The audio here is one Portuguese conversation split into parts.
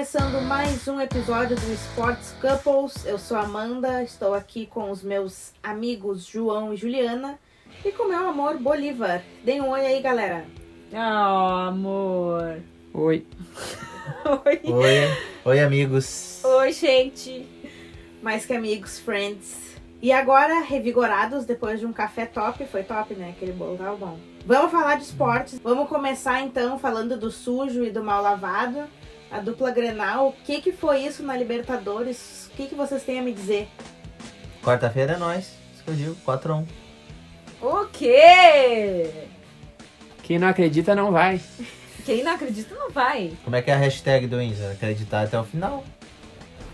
começando mais um episódio do Sports Couples. Eu sou a Amanda, estou aqui com os meus amigos João e Juliana e com meu amor Bolívar. Deem um oi aí, galera. Oh, amor. Oi. Oi. Oi, oi amigos. Oi, gente. Mais que amigos, friends. E agora, revigorados depois de um café top, foi top, né? Aquele bolo tava bom. Vamos falar de esportes. Vamos começar então falando do sujo e do mal lavado. A dupla Grenal, o que que foi isso na Libertadores? O que que vocês têm a me dizer? Quarta-feira é nós. Digo, 4x1. O quê? Quem não acredita não vai. Quem não acredita não vai. Como é que é a hashtag do Inza? Acreditar até o final.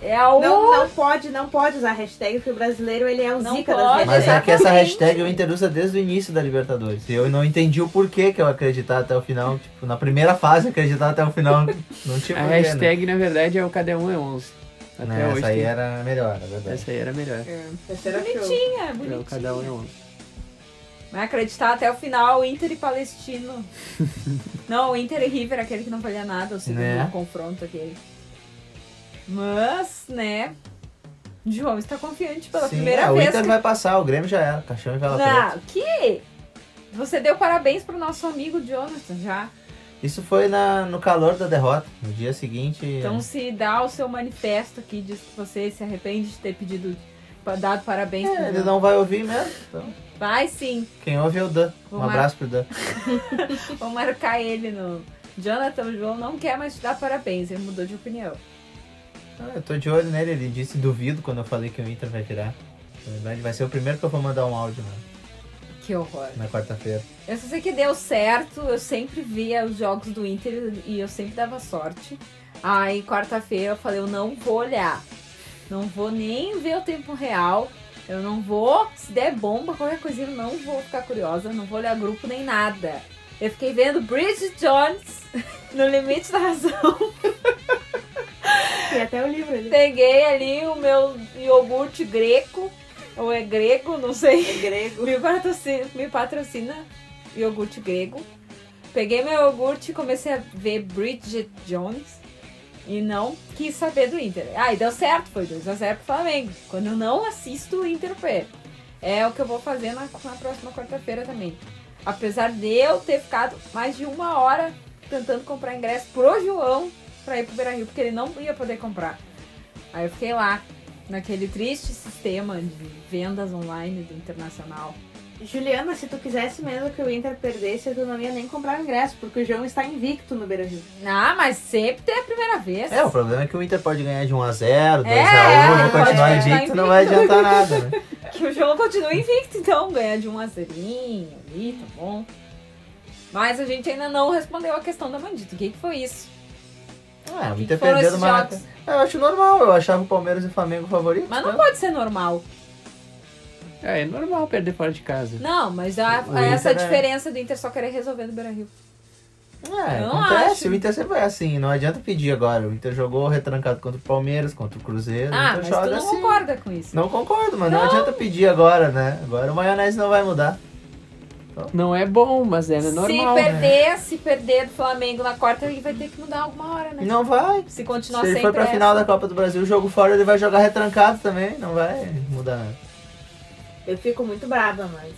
É o... Não, não pode, não pode usar hashtag, porque o brasileiro ele é o Não zica pode. das redes Mas é que essa hashtag o Inter usa desde o início da Libertadores. E eu não entendi o porquê que eu acreditar até o final. Tipo, na primeira fase, acreditar até o final. Não tinha A porquê, né? hashtag, na verdade, é o Cada Um é 11. Até Né, hoje essa aí tem- era melhor, é verdade. Essa aí era melhor. É. Terceira show. Bonitinha, É o bonitinha. Cada Um é 11. Vai acreditar até o final, Inter e Palestino. não, Inter e River, aquele que não valia nada, o segundo Né? confronto aquele. Mas, né... João está confiante pela Sim, primeira é, o vez. Inter que- vai passar, o Grêmio já era. Caixão e vela preta. Não, que? Você deu parabéns pro nosso amigo Jonathan já. Isso foi na, no calor da derrota. No dia seguinte. Então se dá o seu manifesto aqui, diz que você se arrepende de ter pedido, dado parabéns é, ele não vai ouvir mesmo. Então, Vai sim, quem ouve é o Dan. Um Vou mar- abraço pro Dan. vou marcar ele no... Jonathan, o João não quer mais te dar parabéns, ele mudou de opinião. Ah, eu tô de olho nele, ele disse duvido quando eu falei que o Inter vai virar. Na verdade, vai ser o primeiro que eu vou mandar um áudio na, Que horror. na quarta-feira. Eu só sei que deu certo, eu sempre via os jogos do Inter e eu sempre dava sorte. Aí quarta-feira eu falei, eu não vou olhar. Não vou nem ver o tempo real. Eu não vou, se der bomba, qualquer coisinha, eu não vou ficar curiosa, não vou olhar grupo nem nada. Eu fiquei vendo Bridget Jones no limite da razão. Tem até o livro ali. Peguei ali o meu iogurte greco, ou é grego, não sei. É grego. Me patrocina, me patrocina iogurte grego. Peguei meu iogurte e comecei a ver Bridget Jones. E não quis saber do Inter. Ah, e deu certo, foi 2x0 pro Flamengo. Quando eu não assisto o Inter, perco. É o que eu vou fazer na, na próxima quarta-feira também. Apesar de eu ter ficado mais de uma hora tentando comprar ingresso pro João pra ir pro Beira Rio, porque ele não ia poder comprar. Aí eu fiquei lá, naquele triste sistema de vendas online do Internacional. Juliana, se tu quisesse mesmo que o Inter perdesse, tu não ia nem comprar o ingresso, porque o João está invicto no Beira-Rio. Ah, mas sempre tem a primeira vez. É, o problema é que o Inter pode ganhar de 1x0, 2x1, É, continuar continuar invicto, não vai adiantar nada, né? Que o jogo continua invicto, então ganha de um a zerinho ali, tá bom. Mas a gente ainda não respondeu a questão da Mandita. O que, que foi isso? É, o Que Inter do Maracanã. jogos? Eu acho normal, eu achava o Palmeiras e o Flamengo favoritos. Mas não né? pode ser normal. É, é normal perder fora de casa. Não, mas a, O essa Inter é- diferença do Inter só querer resolver no Beira Rio. É, Eu não acontece, acho. o Inter sempre vai assim, não adianta pedir agora. O Inter jogou retrancado contra o Palmeiras, contra o Cruzeiro, Ah, o mas Inter tu joga não assim. concorda com isso. Não concordo, mas não. adianta pedir agora, né? Agora o maionese não vai mudar. Não é bom, mas é se normal. perder, se perder do Flamengo na quarta, ele vai ter que mudar alguma hora, né? Não vai. Se continuar Se ele for pra essa. final da Copa do Brasil, o jogo fora ele vai jogar retrancado também, não vai mudar nada. Eu fico muito brava, mas.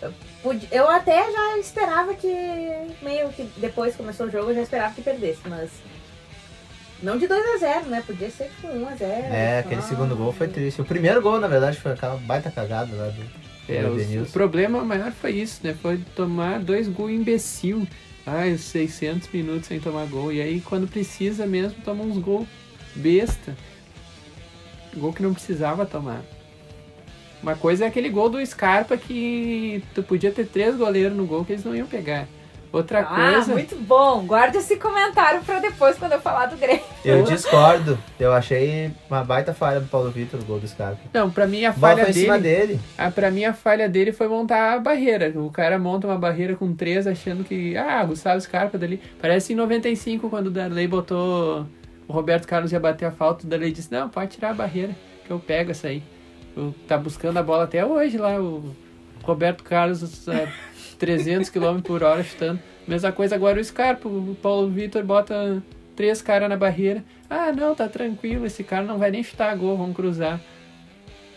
Eu, eu até já esperava que. Meio que depois que começou o jogo, eu já esperava que perdesse, mas. Não de 2x0, né? Podia ser tipo 1x0. É, aquele segundo gol foi triste. O primeiro gol, na verdade, foi aquela baita cagada lá do, É, do o Edenilson. problema maior foi isso, né? Foi tomar dois gols imbecil. Ai, os 600 minutos sem tomar gol. E aí, quando precisa mesmo, toma uns gols besta. Gol que não precisava tomar. Uma coisa é aquele gol do Scarpa que tu podia ter três goleiros no gol que eles não iam pegar. Outra Ah, coisa. muito bom. Guarda esse comentário pra depois, quando eu falar do Grêmio. Eu discordo. Eu achei uma baita falha do Paulo Vitor, o gol do Scarpa. Não, pra mim a A falha foi em cima dele. dele. Ah, pra mim a falha dele foi montar a barreira. O cara monta uma barreira com três achando que. Ah, Gustavo Scarpa dali. Parece em 95, quando o Darley botou. O Roberto Carlos ia bater a falta, o Darley disse: Não, pode tirar a barreira, que eu pego essa aí. O- tá buscando a bola até hoje lá, o Roberto Carlos a 300 km por hora chutando. Mesma coisa agora o Scarpa. O Paulo Vitor bota três caras na barreira. Ah, não, tá tranquilo, esse cara não vai nem chutar gol, vamos cruzar.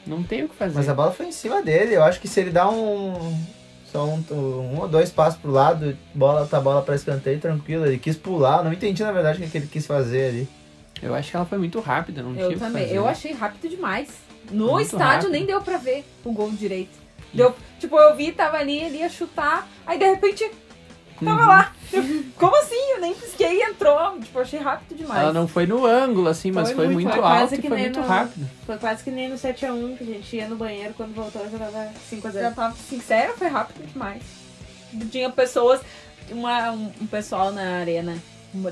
Não tem o que fazer. Mas a bola foi em cima dele. Eu acho que se ele dá um. Só um, um ou dois passos pro lado, bola tá bola pra escanteio, tranquilo. Ele quis pular. Eu Não entendi, na verdade, o que que ele quis fazer ali. Eu acho que ela foi muito rápida, não tinha o Eu que também. fazer. Eu achei rápido demais. No Muito estádio rápido. nem deu pra ver o gol direito. Deu, tipo, eu vi, tava ali, ele ia chutar, aí de repente tava Uhum. lá. Eu, Como assim? Eu nem pisquei e entrou. Tipo, achei rápido demais. Ela não foi no ângulo, assim, mas Foi foi, muito- muito, foi quase alto que e foi nem muito no- rápido. Foi quase que nem no 7x1 que a gente ia no banheiro quando voltou já tava 5x0. Já tava sincera, foi rápido demais. Tinha pessoas, uma, um, um pessoal na arena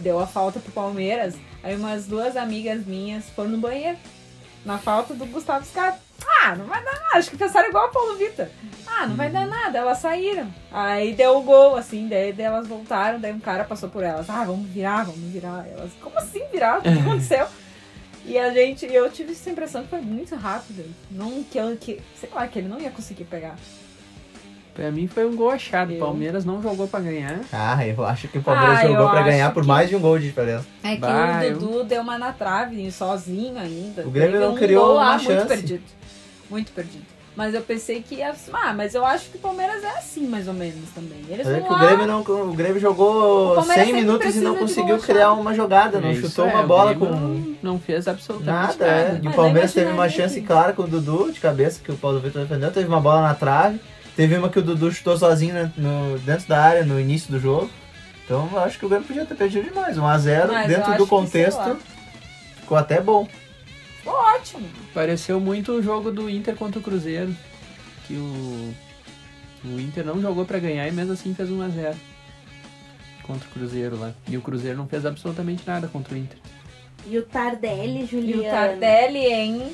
deu a falta pro Palmeiras, aí umas duas amigas minhas foram no banheiro, na falta do Gustavo Scarpa. Ah, não vai dar nada, acho que pensaram igual a Paulo Vitor. Ah, não vai dar nada, elas saíram. Aí deu o gol, assim, daí, daí elas voltaram, daí um cara passou por elas. Ah, vamos virar, vamos virar. Elas, como assim virar? O que aconteceu? E a gente, eu tive essa impressão que foi muito rápido. Não que eu, que, sei lá, que ele não ia conseguir pegar. Pra mim foi um gol achado. O Eu- Palmeiras não jogou pra ganhar. Ah, eu acho que o Palmeiras Ah, eu jogou pra ganhar por que- mais de um gol de diferença. É que Bah, o eu- Dudu deu uma na trave, sozinho ainda. O Grêmio não um criou gol uma chance. Muito perdido. Mas eu pensei que ia. Ah, mas eu acho que o Palmeiras é assim, mais ou menos, também. Eles é vão que o lá. Grêmio, não, o Grêmio jogou O Palmeiras 100 sempre minutos e não conseguiu criar uma jogada, não É isso, chutou é, uma o bola com Não, não fez absolutamente nada. nada. é. E o Mas Palmeiras teve uma chance que- clara com o Dudu de cabeça, que o Paulo Vitor defendeu. Teve uma bola na trave. Teve uma que o Dudu chutou sozinho né, no- dentro da área no início do jogo. Então eu acho que o Grêmio podia ter perdido demais. 1x0 Mas eu dentro do contexto. Ficou até bom. Ficou ótimo. Pareceu muito o jogo do Inter contra o Cruzeiro. Que o, o Inter não jogou pra ganhar e mesmo assim fez 1x0 contra o Cruzeiro lá. E o Cruzeiro não fez absolutamente nada contra o Inter. E o Tardelli, E Juliana. o Tardelli, hein?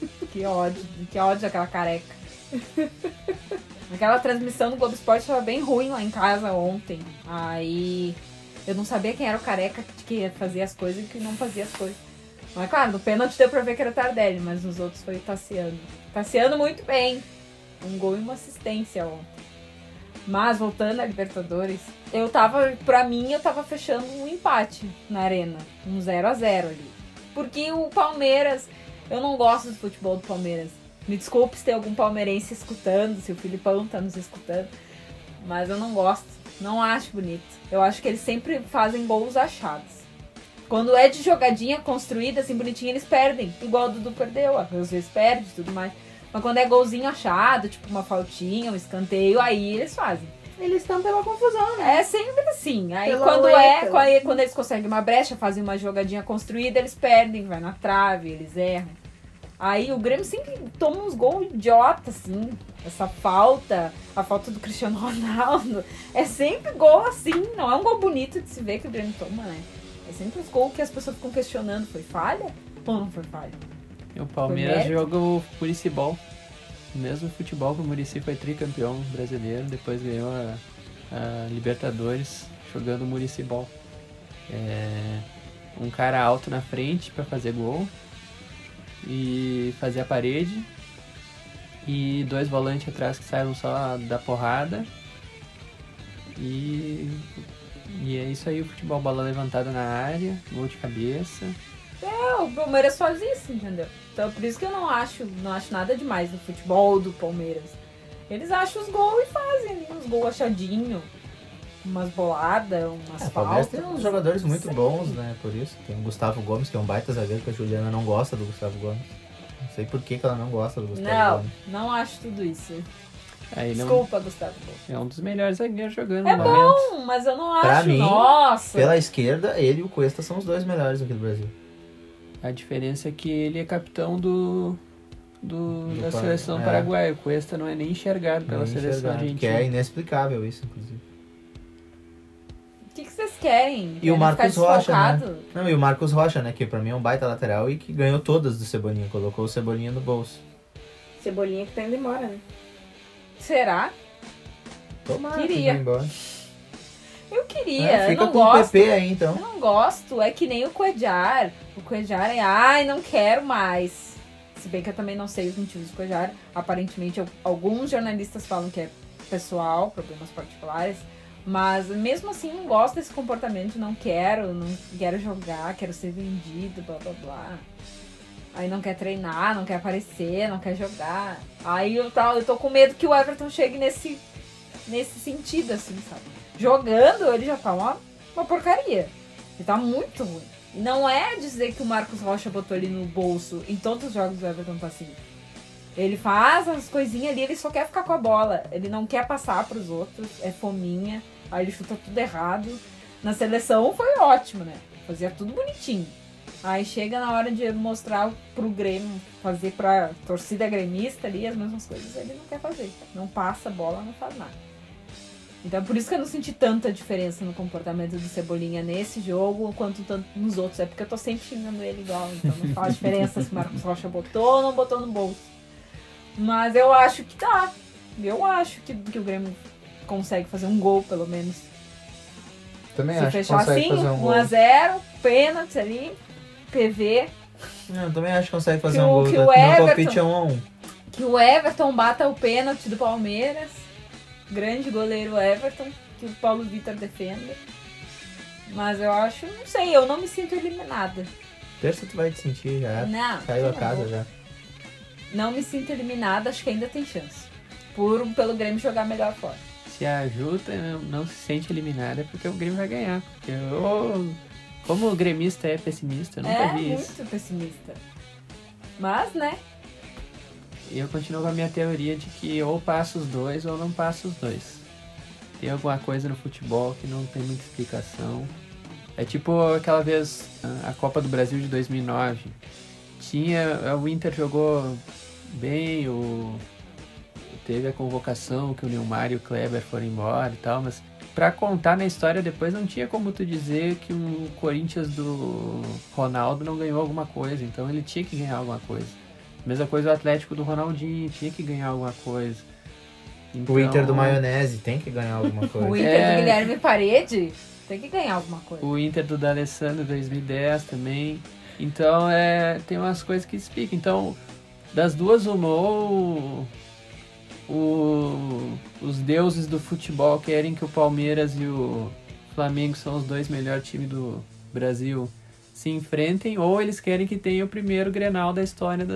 Que ódio. Que ódio daquela careca. Aquela transmissão do Globo Esporte tava bem ruim lá em casa ontem. Aí eu não sabia quem era o careca que fazia as coisas e que não fazia as coisas. Mas claro, no pênalti deu pra ver que era Tardelli, mas nos outros foi o Tassiano. Tassiano muito bem. Um gol e uma assistência ontem. Mas voltando à Libertadores, eu tava, pra mim, eu tava fechando um empate na arena. Um 0 a 0 ali. Porque o Palmeiras, eu não gosto do futebol do Palmeiras. Me desculpe se tem algum palmeirense escutando, se o Filipão tá nos escutando. Mas eu não gosto. Não acho bonito. Eu acho que eles sempre fazem gols achados. Quando é de jogadinha construída, assim, bonitinha, eles perdem. Igual o Dudu perdeu, às vezes perde e tudo mais. Mas quando é golzinho achado, tipo uma faltinha, um escanteio, aí eles fazem. Eles estão pela confusão, né? É sempre assim. Aí Pelo quando é, quando, quando eles conseguem uma brecha, fazem uma jogadinha construída, eles perdem, vai na trave, eles erram. Aí o Grêmio sempre toma uns gols idiota, assim. Essa falta, a falta do Cristiano Ronaldo. É sempre gol assim, não é um gol bonito de se ver que o Grêmio toma, né? É sempre os gols que as pessoas ficam questionando. Foi falha? Ou não foi falha? E o Palmeiras mérito? jogou Muricibol. O mesmo futebol que o Murici foi tricampeão brasileiro, depois ganhou a, a Libertadores jogando Muricibol. É, um cara alto na frente pra fazer gol e fazer a parede. E dois volantes atrás que saíram só da porrada. E, e é isso aí, o futebol, bola levantada na área, gol de cabeça. É, o Palmeiras faz isso, entendeu? Então por isso que eu não acho, não acho nada demais no futebol do Palmeiras. Eles acham os gols e fazem ali uns gols achadinhos, umas boladas, umas É, o Palmeiras faltas. tem uns jogadores muito Sei. bons, né? Por isso. Tem o Gustavo Gomes, que é um baita zagueiro, que a Juliana não gosta do Gustavo Gomes. Não sei por que, que ela não gosta do Gustavo Não, Gomes. não acho tudo isso. É um- Desculpa, Gustavo. É um dos melhores zagueiros jogando É no momento. Bom, mas eu não Pra acho. mim, Nossa. Pela esquerda, ele e o Cuesta são os dois melhores aqui do Brasil. A diferença é que ele é capitão do, do, Do da Par- seleção é. paraguaia. O Cuesta não é nem enxergado pela Nem seleção enxergado, argentina. Que é inexplicável isso, inclusive. O que, que vocês querem? E Querem o Marcos Rocha, né? Não, e o Marcos Rocha, né? Que pra mim é um baita lateral e que ganhou todas do Cebolinha. Colocou o Cebolinha no bolso. Cebolinha que tá indo embora, né? Será? Tomara que Queria. vá embora. Eu queria. É, eu não com gosto. o PP aí, então. Eu não gosto, é que nem o Coedjar. O Coedjar é, ai, não quero mais. Se bem que eu também não sei os motivos do Coedjar. Aparentemente, eu- alguns jornalistas falam que é pessoal, problemas particulares. Mas mesmo assim não gosto desse comportamento, não quero, não quero jogar, quero ser vendido, blá blá blá. Aí não quer treinar, não quer aparecer, não quer jogar. Aí eu, tá, eu tô com medo que o Everton chegue nesse, nesse sentido, assim, sabe? Jogando, ele já tá uma, uma porcaria. Ele tá muito ruim. Não é dizer que o Marcos Rocha botou ele no bolso. Em todos os jogos do Everton tá assim. Ele faz as coisinhas ali, ele só quer ficar com a bola. Ele não quer passar pros outros, é fominha. Aí ele chuta tudo errado. Na seleção foi ótimo, né? Fazia tudo bonitinho. Aí chega na hora de mostrar pro Grêmio, fazer pra torcida gremista ali as mesmas coisas, ele não quer fazer. Não passa a bola, não faz nada. Então é por isso que eu não senti tanta diferença no comportamento do Cebolinha nesse jogo quanto tanto nos outros. É porque eu tô sempre xingando ele igual, então não faz diferença se o Marcos Rocha botou ou não botou no bolso. Mas eu acho que tá. Eu acho que, que o Grêmio consegue fazer um gol, pelo menos. Também Se acho que fechar consegue assim, fazer um gol. 1x0, pênalti ali, PV. Não, eu também acho que consegue fazer Que um o- gol. que Meu o Everton- palpite é 1 a 1 Que o Everton bata o pênalti do Palmeiras. Grande goleiro Everton, que o Paulo Vitor defenda. Mas eu acho, não sei, eu não me sinto eliminada. Terça tu vai te sentir já. Não, Saiu a não casa já. Não me sinto eliminada, acho que ainda tem chance. Por, pelo Grêmio jogar melhor fora. Se a Juta não, não se sente eliminada é porque o Grêmio vai ganhar. Porque eu, como o gremista é pessimista, eu nunca é vi isso. muito pessimista. Mas, né? Eu continuo com a minha teoria de que ou passa os dois ou não passa os dois. Tem alguma coisa no futebol que não tem muita explicação. É tipo aquela vez a- a Copa do Brasil de 2009. Tinha, o Inter jogou bem, o, teve a convocação que o Neymar e o Kleber foram embora e tal, mas pra contar na história depois não tinha como tu dizer que o Corinthians do Ronaldo não ganhou alguma coisa, então ele tinha que ganhar alguma coisa. Mesma coisa o Atlético do Ronaldinho, tinha que ganhar alguma coisa. O Inter do Então, Maionese tem que ganhar alguma O coisa. Inter É. do Guilherme Parede tem que ganhar alguma coisa. O Inter do D'Alessandro 2010 também. Então é, tem umas coisas que explicam. Então, das duas, uma, ou o- os deuses do futebol querem que o Palmeiras e o Flamengo são os dois melhores times do Brasil se enfrentem, ou eles querem que tenha o primeiro Grenal da história da,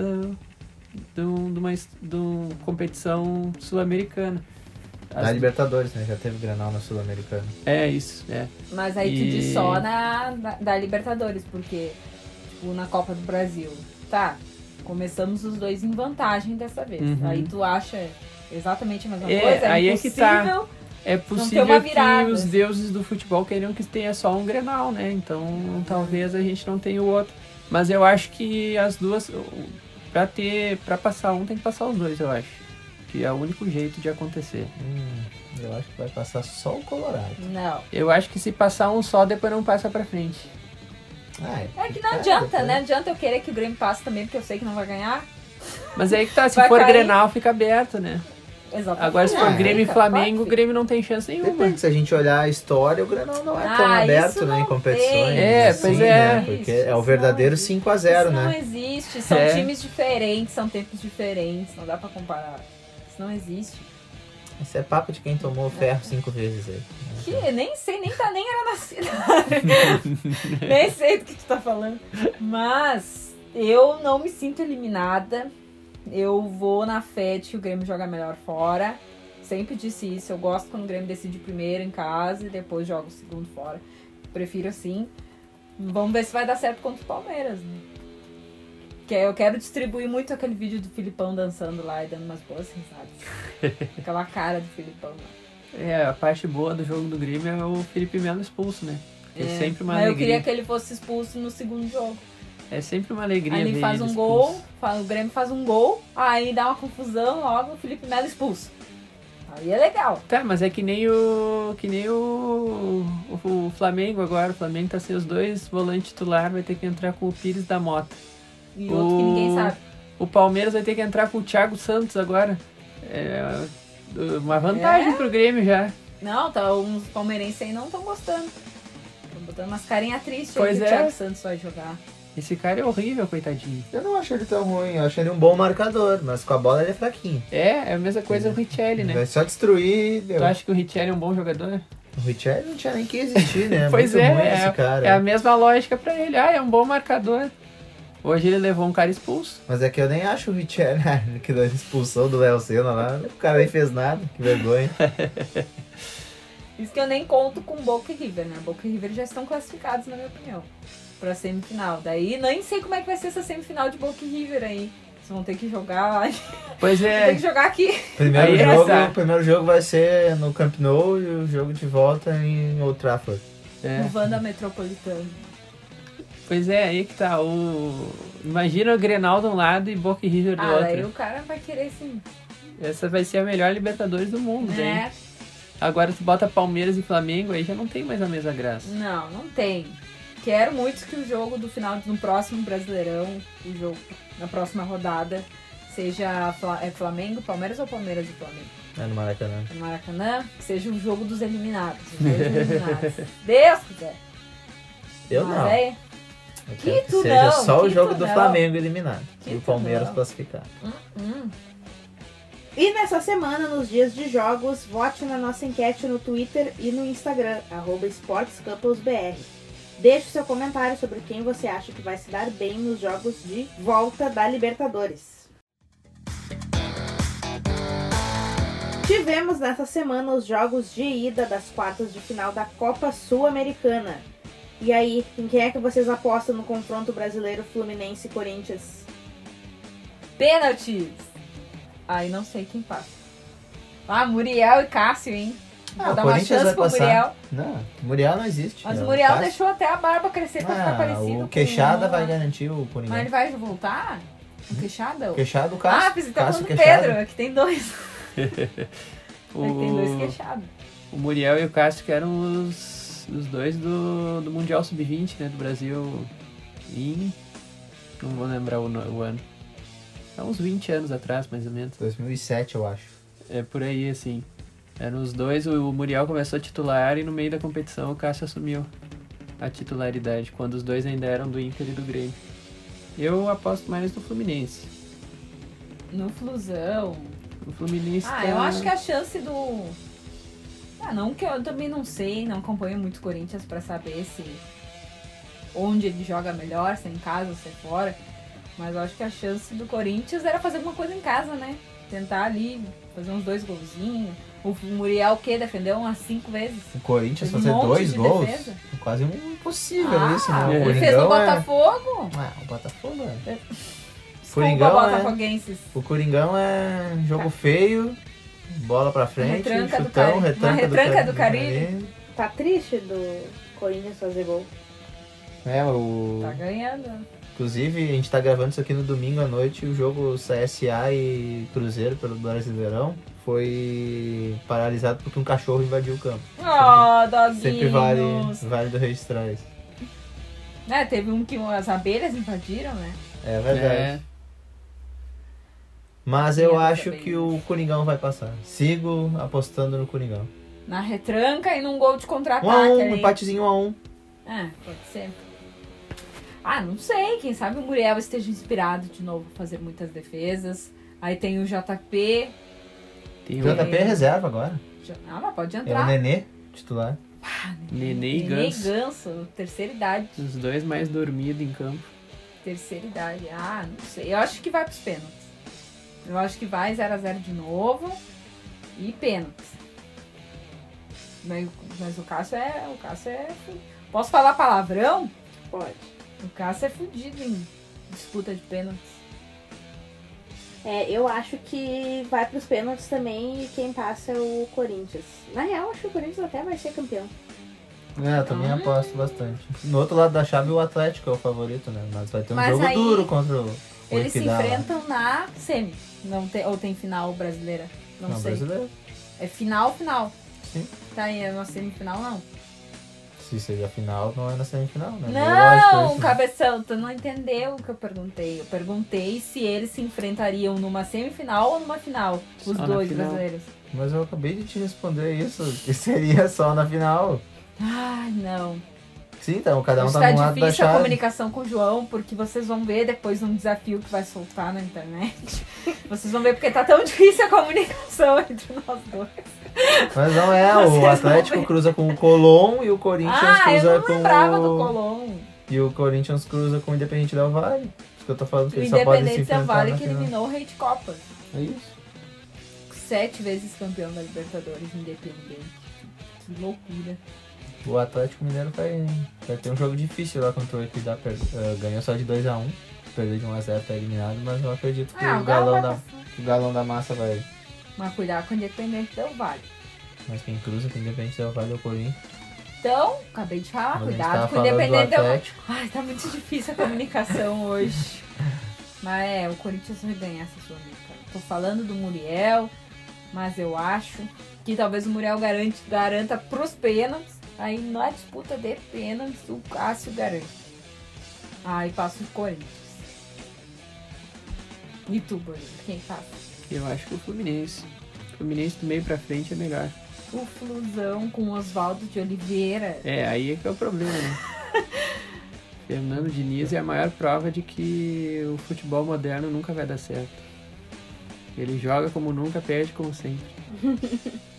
do, de uma, de uma competição sul-americana. Da As- Libertadores, né? Já teve Granal na Sul-Americana. É isso, é. Mas aí tu E- diz só na, na- da Libertadores, porque, tipo, na Copa do Brasil, tá, começamos os dois em vantagem dessa vez. Uhum. Aí tu acha exatamente a mesma É, coisa? aí é que tá. impossível. É possível que os deuses do futebol queriam que tenha só um Grenal, né? Então talvez a gente não tenha o outro. Mas eu acho que as duas. Pra ter. para passar um tem que passar os dois, eu acho. Que é o único jeito de acontecer. Hum, eu acho que vai passar só o Colorado. Não. Eu acho que se passar um só, depois não passa pra frente. Ah, É que não é, adianta, depois- né? Adianta eu querer que o Grêmio passe também, porque eu sei que não vai ganhar. Mas aí que tá, se Vai for cair. Grenal, fica aberto, né? Exatamente. Agora se for Ah, Grêmio e fica, Flamengo, o. Grêmio não tem chance nenhuma. Depende, se a gente olhar a história, o Granal não é tão Ah, aberto, né, em competições. É, assim, pois né? é. Porque Isso, é o verdadeiro não 5 a 0 Isso não né? existe. São É. times diferentes, são tempos diferentes, não dá pra comparar. Isso não existe. Isso é papo de quem tomou ferro cinco vezes aí. Que nem sei, nem tá nem era nascida. nem sei do que tu tá falando. Mas eu não me sinto eliminada. Eu vou na fé de que o Grêmio joga melhor fora. Sempre disse isso. Eu gosto quando o Grêmio decide primeiro em casa e depois joga o segundo fora. Prefiro assim. Vamos ver se vai dar certo contra o Palmeiras, né? Que eu quero distribuir muito aquele vídeo do Filipão dançando lá e dando umas boas risadas. Aquela cara do Filipão lá. É, a parte boa do jogo do Grêmio é o Felipe Melo expulso, né? É, sempre uma Mas eu alegria. queria que ele fosse expulso no segundo jogo. É sempre uma alegria Aí ele faz um gol, faz- o Grêmio faz um gol, aí dá uma confusão, logo o Felipe Melo expulso. Aí é legal. Tá, mas é que nem o. que nem o. o, o Flamengo agora. O Flamengo tá sem os dois volantes titular, vai ter que entrar com o Pires da Mota. E outro que ninguém sabe. O Palmeiras vai ter que entrar com o Thiago Santos agora. É uma vantagem É? pro Grêmio já. Não, tá, uns palmeirenses aí não estão gostando. Estão botando umas carinhas tristes Pois aí que é. o Thiago Santos vai jogar. Esse cara é horrível, coitadinho. Eu não acho ele tão ruim, eu acho ele um bom marcador, mas com a bola ele é fraquinho. É, é a mesma coisa o Richelli, né? Vai só destruir. Deu. Tu acha que o Richelli é um bom jogador? O Richard não tinha nem que existir, né? Pois Muito é, ruim é, esse cara. é a mesma lógica pra ele. Ah, é um bom marcador. Hoje ele levou um cara expulso. Mas é que eu nem acho o Richard, que da expulsão do Léo Senna lá, o cara nem fez nada, que vergonha. Isso que eu nem conto com Boca e River, né? Boca e River já estão classificados, na minha opinião, pra semifinal. Daí nem sei como é que vai ser essa semifinal de Boca e River aí. Vocês vão ter que jogar lá. Pois é, que jogar aqui. Primeiro Aí jogo, essa. o primeiro jogo vai ser no Camp Nou e o jogo de volta em Old Trafford. é. No Wanda Metropolitano. Pois é, aí que tá. O... Imagina o Grenal de um lado e Boca e River do Ah, outro. daí o cara vai querer sim. Essa vai ser a melhor Libertadores do mundo. Né? Agora tu bota Palmeiras e Flamengo, aí já não tem mais a mesma graça. Não, não tem. Quero muito que o jogo do final, no próximo Brasileirão, o jogo na próxima rodada, seja é Flamengo, Palmeiras ou Palmeiras e Flamengo? É no Maracanã. No Maracanã, que seja o jogo dos eliminados. Os dois eliminados. Deus quiser. Eu Mas não. é, Eu Que quero que tu seja não, só o jogo do não. Flamengo eliminado. Que e o Palmeiras não. classificado. hum, hum. E nessa semana, nos dias de jogos, vote na nossa enquete no Twitter e no Instagram, arroba SportsCouplesBR. Deixe seu comentário sobre quem você acha que vai se dar bem nos jogos de volta da Libertadores. Tivemos nessa semana os jogos de ida das quartas de final da Copa Sul-Americana. E aí, em quem é que vocês apostam no confronto brasileiro Fluminense e Corinthians? Pênaltis. Aí não sei quem passa. Ah, Muriel e Cássio, hein? Vou Ah, o dar uma Corinthians chance vai pro passar. Muriel. Não, Muriel não existe. Mas É o Muriel Cássio. deixou até a barba crescer pra ficar Ah, parecido o Queixada com... vai garantir o Coringão. Mas ele vai voltar? O Queixada? O Queixada, o Cássio. ah, que tá Cássio falando do. Pedro. Aqui tem dois. O, Aqui tem dois queixados. o Muriel e o Castro que eram os, os dois do, do Mundial Sub-20, né? Do Brasil em. Não vou lembrar o, no- o ano. Há uns 20 anos atrás, mais ou menos. 2007, eu acho. É por aí, assim. Eram os dois, o Muriel começou a titular e no meio da competição o Cássio assumiu a titularidade, quando os dois ainda eram do Inter e do Grêmio. Eu aposto mais no Fluminense. No Flusão. O Fluminense Ah, tá- eu acho que a chance do. Ah, não que eu também não sei, não acompanho muito o Corinthians pra saber se. onde ele joga melhor, se é em casa ou se é fora. Mas eu acho que a chance do Corinthians era fazer alguma coisa em casa, né? Tentar ali, fazer uns dois golzinhos. O Muriel, o quê? Defendeu umas cinco vezes. O Corinthians Fez um fazer monte dois de gols? defesa. É quase um impossível Ah, isso, né? O ele fez no é... Botafogo. Ah, o Botafogo é... Coringão é- Botafoguenses. O Coringão é jogo Tá. feio, bola pra frente, Retranca do chutão, Cari- retranca, uma retranca do, do Cari- Carilli. Tá triste do Corinthians fazer gol? É, o... Tá ganhando. Inclusive, a gente tá gravando isso aqui no domingo à noite, o jogo CSA e Cruzeiro pelo Brasileirão foi paralisado porque um cachorro invadiu o campo. Oh, doguinhos. Sempre vale, vale do registrar isso. É, teve um que as abelhas invadiram, né? É verdade. É, Mas eu acho que o Coringão vai passar. Sigo apostando no Coringão. Na retranca e num gol de 1 contra-ataque. a 1 ali. empatezinho 1 a 1 É, pode ser. Ah, não sei. Quem sabe o Muriel esteja inspirado de novo a fazer muitas defesas. Aí tem o JP. Tem JP é reserva agora. Ah, mas pode É o entrar. Nenê, titular. Nenê e Nenê Ganso. Ganso, terceira idade. Os dois mais dormidos em campo. Terceira idade. Ah, não sei. Eu acho que vai pros pênaltis. Eu acho que vai 0x0 de novo. E pênaltis. Mas, mas o Cássio é. O Cássio é. Posso falar palavrão? Pode. O Cássio é fudido em disputa de pênaltis. É, eu acho que vai pros pênaltis também e quem passa é o Corinthians. Na real, acho que o Corinthians até vai ser campeão. É, eu também Ah. aposto bastante. No outro lado da chave, o Atlético é o favorito, né? Mas vai ter um Mas jogo aí, duro contra o, o Eles se Equidal lá. enfrentam na semi. Não tem, ou tem final brasileira? Não, Não, sei. brasileiro. É final, final. Sim. Tá aí, é uma semifinal, não. Se seja final, não é na semifinal, né? Não, lógico isso, né? cabeção, tu não entendeu o que eu perguntei. Eu perguntei se eles se enfrentariam numa semifinal ou numa final. Os Só dois final. brasileiros. Mas eu acabei de te responder isso, que seria só na final. Ai, não. Sim, então, cada um Está tá num lado da difícil a chave. comunicação com o João, porque vocês vão ver depois um desafio que vai soltar na internet. Vocês vão ver porque tá tão difícil a comunicação entre nós dois. Mas não é, Vocês o vão Atlético ver. cruza com o Colom e o Corinthians Ah, eu cruza não com lembrava do o... Colom. E o Corinthians cruza com o Independente Del Vale. Isso que eu tô falando, que O eles só podem se Independente Del enfrentar Vale na que final. eliminou o Rei de Copas. É isso. Sete vezes campeão da Libertadores Independente. Que loucura. O Atlético Mineiro vai, vai ter um jogo difícil lá contra o Equidad. Per- eh, ganhou só de 2x1. Perdeu de 1x0, tá eliminado, mas eu acredito que Ah, o, galão da, o galão da massa vai. Mas cuidado com o Independente Del Vale. Mas quem cruza com o Independente Del Vale é o Corinthians. Então, acabei de falar, Mas cuidado com o Independente Del Vale. Ai, tá muito difícil a comunicação hoje. Mas é, o Corinthians vai ganhar essa Sul-Americana. Tô falando do Muriel, mas eu acho que talvez o Muriel garante, garanta pros pênaltis. Aí na disputa de pênaltis, o Cássio garante. Aí passa o Corinthians. E tu? Quem passa? Eu acho que o Fluminense. O Fluminense do meio pra frente é melhor. O Flusão com Oswaldo de Oliveira. É, aí é que é o problema, né? Fernando Diniz é a maior prova de que o futebol moderno nunca vai dar certo. Ele joga como nunca, perde como sempre.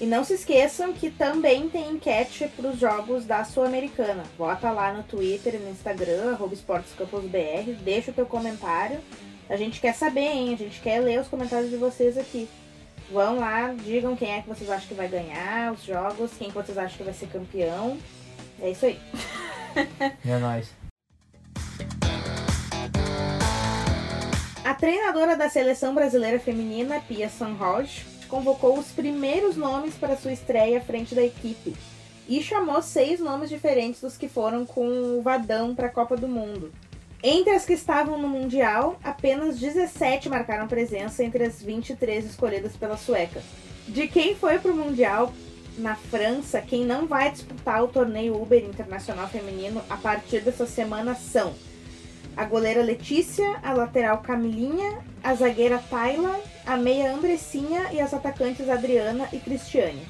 E não se esqueçam que também tem enquete para os jogos da Sul-Americana. Bota lá no Twitter e no Instagram, arroba esportescampusbr, deixa o teu comentário. A gente quer saber, hein? A gente quer ler os comentários de vocês aqui. Vão lá, digam quem é que vocês acham que vai ganhar os jogos, quem que vocês acham que vai ser campeão. É isso aí. É nóis. A treinadora da seleção brasileira feminina, Pia Sanroge, convocou os primeiros nomes para sua estreia à frente da equipe e chamou seis nomes diferentes dos que foram com o Vadão para a Copa do Mundo. Entre as que estavam no Mundial, apenas 17 marcaram presença entre as 23 escolhidas pela sueca. De quem foi para o Mundial na França, quem não vai disputar o torneio Uber Internacional Feminino a partir dessa semana são a goleira Letícia, a lateral Camilinha, a zagueira Tayla, a meia Andressinha e as atacantes Adriana e Cristiane.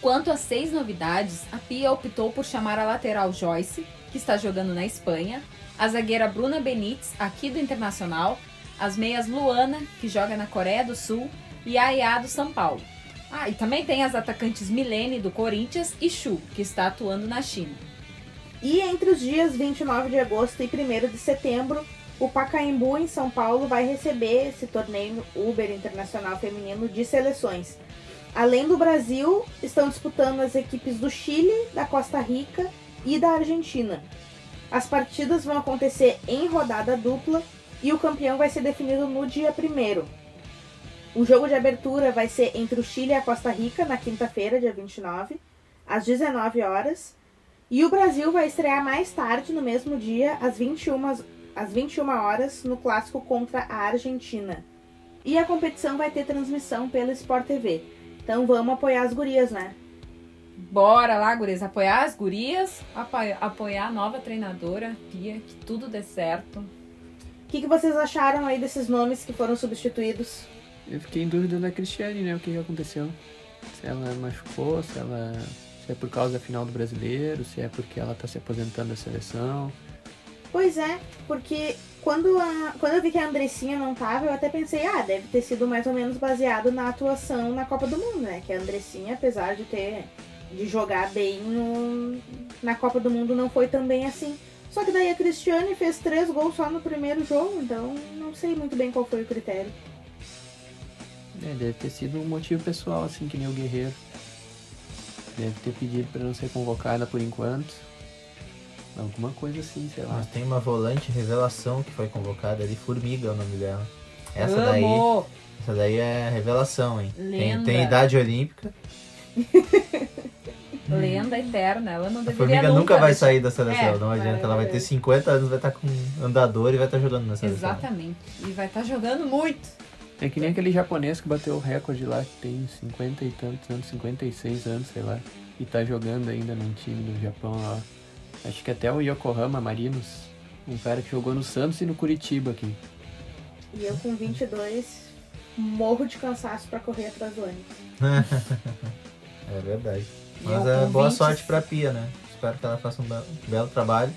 Quanto às seis novidades, a Pia optou por chamar a lateral Joyce, que está jogando na Espanha, a zagueira Bruna Benítez, aqui do Internacional, as meias Luana, que joga na Coreia do Sul, e a Ayá do São Paulo. Ah, e também tem as atacantes Milene, do Corinthians, e Chu, que está atuando na China. E entre os dias 29 de agosto e 1 de setembro, o Pacaembu, em São Paulo, vai receber esse torneio Uber Internacional Feminino de seleções. Além do Brasil, estão disputando as equipes do Chile, da Costa Rica e da Argentina. As partidas vão acontecer em rodada dupla e o campeão vai ser definido no dia 1 O jogo de abertura vai ser entre o Chile e a Costa Rica na quinta-feira, dia 29, às 19 horas. E o Brasil vai estrear mais tarde, no mesmo dia, às 21, às 21 horas, no clássico contra a Argentina. E a competição vai ter transmissão pela Sport TV. Então vamos apoiar as gurias, né? Bora lá, gurias, apoiar as gurias, apoiar, apoiar a nova treinadora, Pia, que tudo dê certo. O que, que vocês acharam aí desses nomes que foram substituídos? Eu fiquei em dúvida da Cristiane, né? O que que aconteceu? Se ela machucou, se ela. Se é por causa da final do brasileiro, se é porque ela tá se aposentando da seleção. Pois é, porque quando, a, quando eu vi que a Andressinha não tava, eu até pensei, ah, deve ter sido mais ou menos baseado na atuação na Copa do Mundo, né? Que a Andressinha, apesar de ter de jogar bem no, na Copa do Mundo, não foi tão bem assim. Só que daí a Cristiane fez três gols só no primeiro jogo, então não sei muito bem qual foi o critério. É, deve ter sido um motivo pessoal, assim, que nem o Guerreiro. Deve ter pedido pra não ser convocada por enquanto. Alguma coisa assim, sei lá. Mas tem uma volante revelação que foi convocada ali, Formiga é o nome dela. Essa daí, essa daí é revelação, hein? Tem, Lenda. tem idade olímpica. Lenda eterna, ela não A deveria Formiga nunca, nunca vai deixar- sair da seleção, É, não adianta. Ela vai vai. ter 50 anos, vai estar com andador e vai estar jogando na seleção. Exatamente. E vai estar jogando muito. É que nem aquele japonês que bateu o recorde lá, que tem 50 e tantos anos, 56 anos, sei lá. E tá jogando ainda num time do Japão lá. Acho que até o Yokohama Marinos. Um cara que jogou no Santos e no Curitiba aqui. E eu com 22 morro de cansaço pra correr atrás do ônibus. É verdade. Mas é boa 20. sorte pra Pia, né? espero que ela faça um belo trabalho.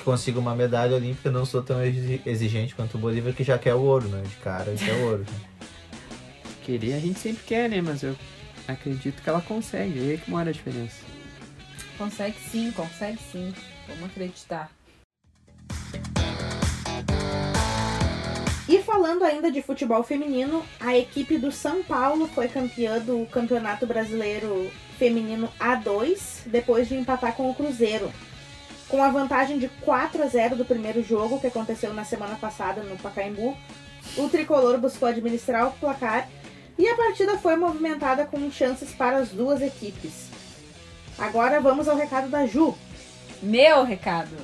Que consiga uma medalha olímpica. Não sou tão exi- exigente quanto o Bolívia, que já quer o ouro, né? De cara, quer o ouro. né? Querer a gente sempre quer, né? Mas eu acredito que ela consegue. É aí que mora a diferença. Consegue sim, consegue sim. Vamos acreditar. E falando ainda de futebol feminino, a equipe do São Paulo foi campeã do Campeonato Brasileiro Feminino A2, depois de empatar com o Cruzeiro. Com a vantagem de 4 a 0 do primeiro jogo, que aconteceu na semana passada no Pacaembu, o tricolor buscou administrar o placar e a partida foi movimentada com chances para as duas equipes. Agora vamos ao recado da Ju. Meu recado.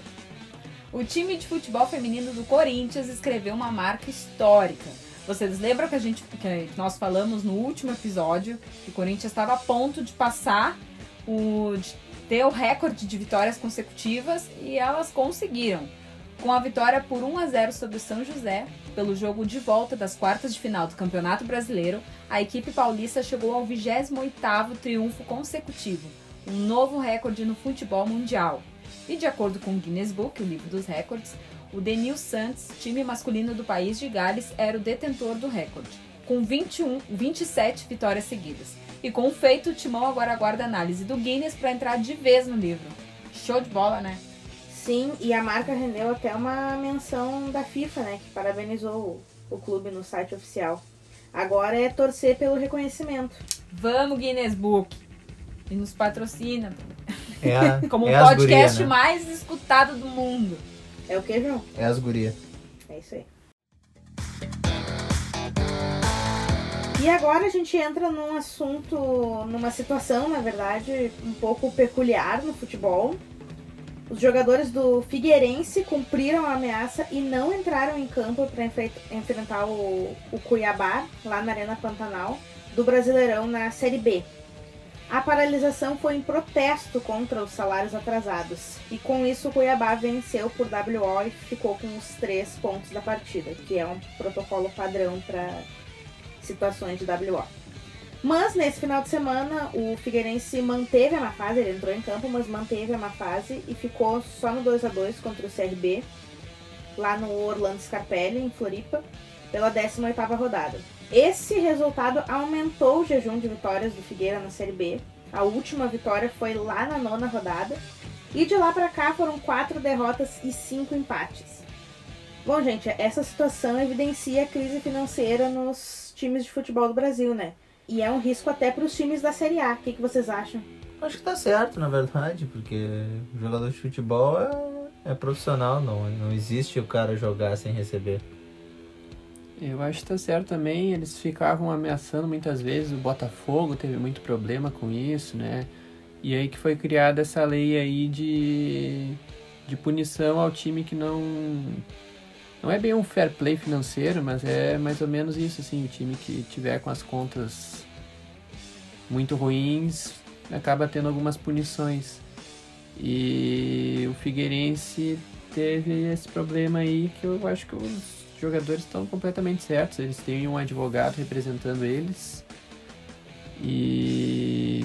O time de futebol feminino do Corinthians escreveu uma marca histórica. Vocês lembram que a gente que nós falamos no último episódio que o Corinthians estava a ponto de passar o de ter o recorde de vitórias consecutivas e elas conseguiram. Com a vitória por 1 a 0 sobre o São José, pelo jogo de volta das quartas de final do Campeonato Brasileiro, a equipe paulista chegou ao 28º triunfo consecutivo, um novo recorde no futebol mundial. E de acordo com o Guinness Book, o livro dos recordes, o Denil Santos, time masculino do país de Gales, era o detentor do recorde, com 21, 27 vitórias seguidas. E com o feito, o Timão agora aguarda a análise do Guinness para entrar de vez no livro. Show de bola, né? Sim, e a marca rendeu até uma menção da FIFA, né? Que parabenizou o, o clube no site oficial. Agora é torcer pelo reconhecimento. Vamos, Guinness Book! E nos patrocina, É, a, como é o as podcast guria, né? mais escutado do mundo. É o que, João? É as guria. É isso aí. E agora a gente entra num assunto, numa situação, na verdade, um pouco peculiar no futebol. Os jogadores do Figueirense cumpriram a ameaça e não entraram em campo para enfrentar o, o Cuiabá, lá na Arena Pantanal, do Brasileirão na Série B. A paralisação foi em protesto contra os salários atrasados. E com isso o Cuiabá venceu por WO e ficou com os três pontos da partida, que é um protocolo padrão para situações de WO. Mas nesse final de semana o Figueirense manteve a má fase, ele entrou em campo, mas manteve a má fase e ficou só no 2 a 2 contra o CRB, lá no Orlando Scarpelli, em Floripa, pela 18ª rodada. Esse resultado aumentou o jejum de vitórias do Figueira na Série B. A última vitória foi lá na nona rodada. E de lá para cá foram quatro derrotas e cinco empates. Bom, gente, essa situação evidencia a crise financeira nos times de futebol do Brasil, né? E é um risco até para os times da Série A. O que, que vocês acham? Acho que tá certo, na verdade, porque jogador de futebol é, é profissional, não, não existe o cara jogar sem receber. Eu acho que tá certo também. Eles ficavam ameaçando muitas vezes. O Botafogo teve muito problema com isso, né? E aí que foi criada essa lei aí de, de punição ao time que não. Não é bem um fair play financeiro, mas é mais ou menos isso, assim. O time que tiver com as contas muito ruins acaba tendo algumas punições. E o Figueirense teve esse problema aí que eu acho que os jogadores estão completamente certos. Eles têm um advogado representando eles. E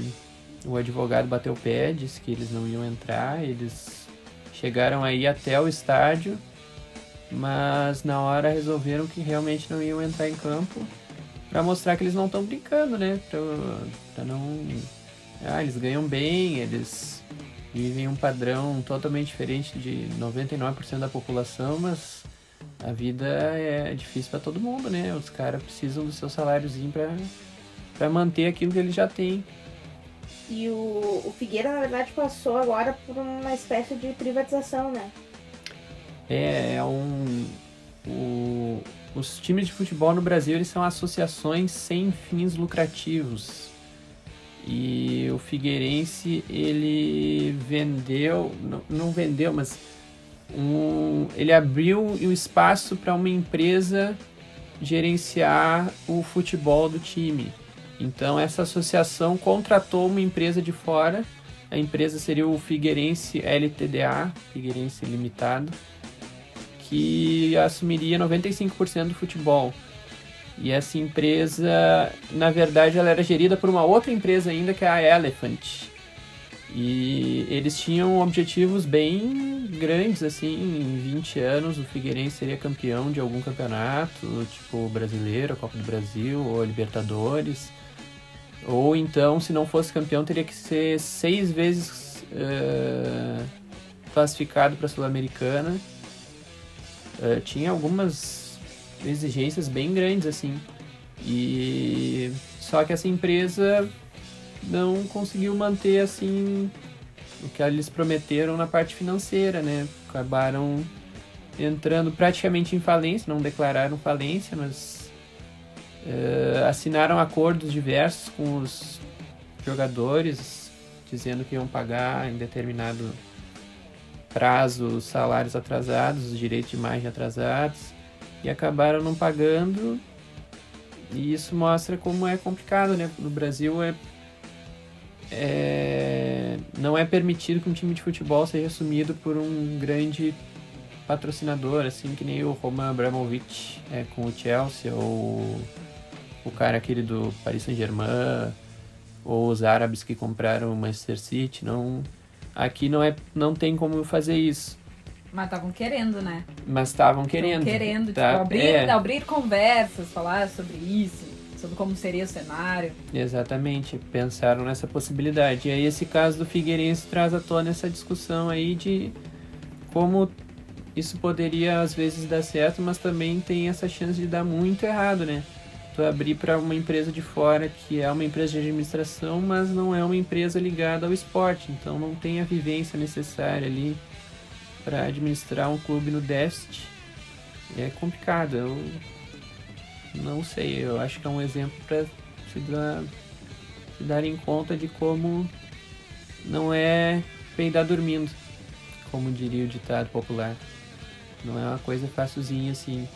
o advogado bateu o pé, disse que eles não iam entrar. Eles chegaram aí até o estádio, mas na hora resolveram que realmente não iam entrar em campo para mostrar que eles não estão brincando, né? Pra, pra não. Ah, eles ganham bem, eles vivem um padrão totalmente diferente de 99% da população, mas a vida é difícil para todo mundo, né? Os caras precisam do seu saláriozinho para para manter aquilo que eles já têm. E o, o Figueira, na verdade, passou agora por uma espécie de privatização, né? É, é um o, os times de futebol no Brasil eles são associações sem fins lucrativos. E o Figueirense ele vendeu, não, não vendeu, mas um, ele abriu o espaço para uma empresa gerenciar o futebol do time. Então essa associação contratou uma empresa de fora. A empresa seria o Figueirense LTDA, Figueirense Limitado, que assumiria 95% do futebol. E essa empresa, na verdade, ela era gerida por uma outra empresa ainda, que é a Elephant. E eles tinham objetivos bem grandes, assim, em 20 anos o Figueirense seria campeão de algum campeonato, tipo brasileiro, Copa do Brasil ou Libertadores. Ou então, se não fosse campeão, teria que ser seis vezes eh, classificado para a Sul-Americana. Eh, tinha algumas exigências bem grandes, assim. E só que essa empresa não conseguiu manter assim o que eles prometeram na parte financeira, né? Acabaram entrando praticamente em falência, não declararam falência, mas eh, assinaram acordos diversos com os jogadores, dizendo que iam pagar em determinado prazo os salários atrasados, os direitos de imagem atrasados, e acabaram não pagando. E isso mostra como é complicado, né? No Brasil é é, não é permitido que um time de futebol seja assumido por um grande patrocinador, assim que nem o Roman Abramovich é, com o Chelsea, ou o cara aquele do Paris Saint-Germain, ou os árabes que compraram o Manchester City. Não, aqui não, é, não tem como fazer isso. Mas estavam querendo, né? Mas estavam querendo. Tavam querendo, tá? tipo, abrir, É. abrir conversas, falar sobre isso, sobre como seria o cenário. Exatamente, pensaram nessa possibilidade. E aí esse caso do Figueirense traz à tona essa discussão aí de como isso poderia às vezes dar certo, mas também tem essa chance de dar muito errado, né? Tu abrir para uma empresa de fora que é uma empresa de administração, mas não é uma empresa ligada ao esporte, então não tem a vivência necessária ali para administrar um clube no déficit. É complicado. Eu não sei, eu acho que é um exemplo para se, dar, se darem conta de como não é peidar dormindo, como diria o ditado popular. Não é uma coisa facilzinha assim,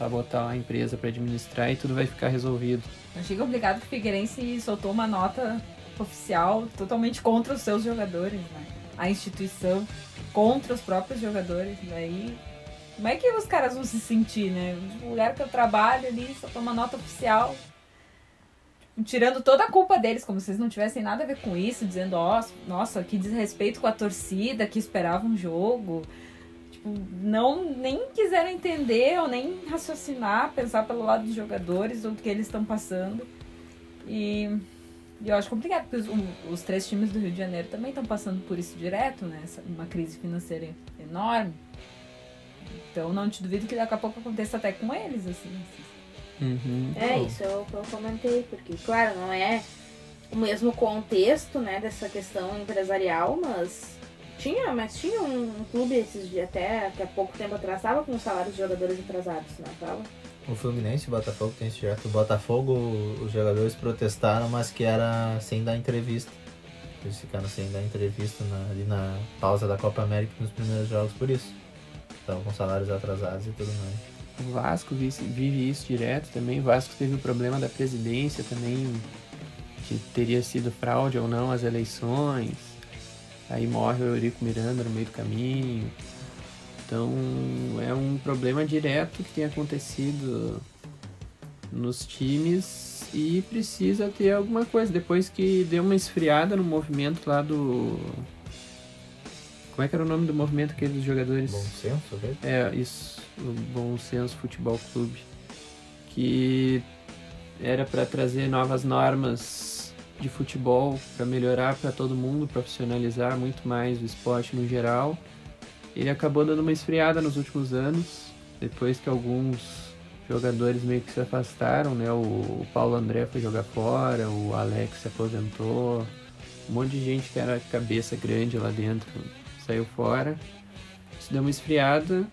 só botar uma empresa para administrar e tudo vai ficar resolvido. Achei complicado que o Figueirense soltou uma nota oficial totalmente contra os seus jogadores, né? A instituição contra os próprios jogadores. Daí, como é que os caras vão se sentir, né? O lugar que eu trabalho ali soltou uma nota oficial. Tirando toda a culpa deles, como se eles não tivessem nada a ver com isso, dizendo, ó, nossa, que desrespeito com a torcida que esperava um jogo. Tipo, não nem quiseram entender ou nem raciocinar, pensar pelo lado dos jogadores ou do que eles estão passando. E, e eu acho complicado, porque os, o- os três times do Rio de Janeiro também estão passando por isso direto, né? Essa- uma crise financeira enorme. Então não te duvido que daqui a pouco aconteça até com eles, assim. Uhum. É, isso eu, eu comentei, porque, claro, não é o mesmo contexto, né, dessa questão empresarial, mas tinha, mas tinha um, um clube esses dias, até, até pouco tempo atrás, tava com os salários de jogadores atrasados, né, tava? O Fluminense e o Botafogo tem esse direto. O Botafogo, os jogadores protestaram, mas que era sem dar entrevista. Eles ficaram sem dar entrevista na- ali na pausa da Copa América nos primeiros jogos por isso. Estavam com salários atrasados e tudo mais. O Vasco vive, vive isso direto também. O Vasco teve o problema da presidência também, que teria sido fraude ou não as eleições. Aí morre o Eurico Miranda no meio do caminho. Então é um problema direto que tem acontecido nos times e precisa ter alguma coisa. Depois que deu uma esfriada no movimento lá do. Como é que era o nome do movimento aqueles jogadores? Bom senso, velho. É, isso, o Bom Senso Futebol Clube, que era para trazer novas normas de futebol para melhorar para todo mundo, profissionalizar muito mais o esporte no geral. Ele acabou dando uma esfriada nos últimos anos, depois que alguns jogadores meio que se afastaram, né? O, Paulo André foi jogar fora, o Alex se aposentou, um monte de gente que era cabeça grande lá dentro saiu fora. Isso deu uma esfriada,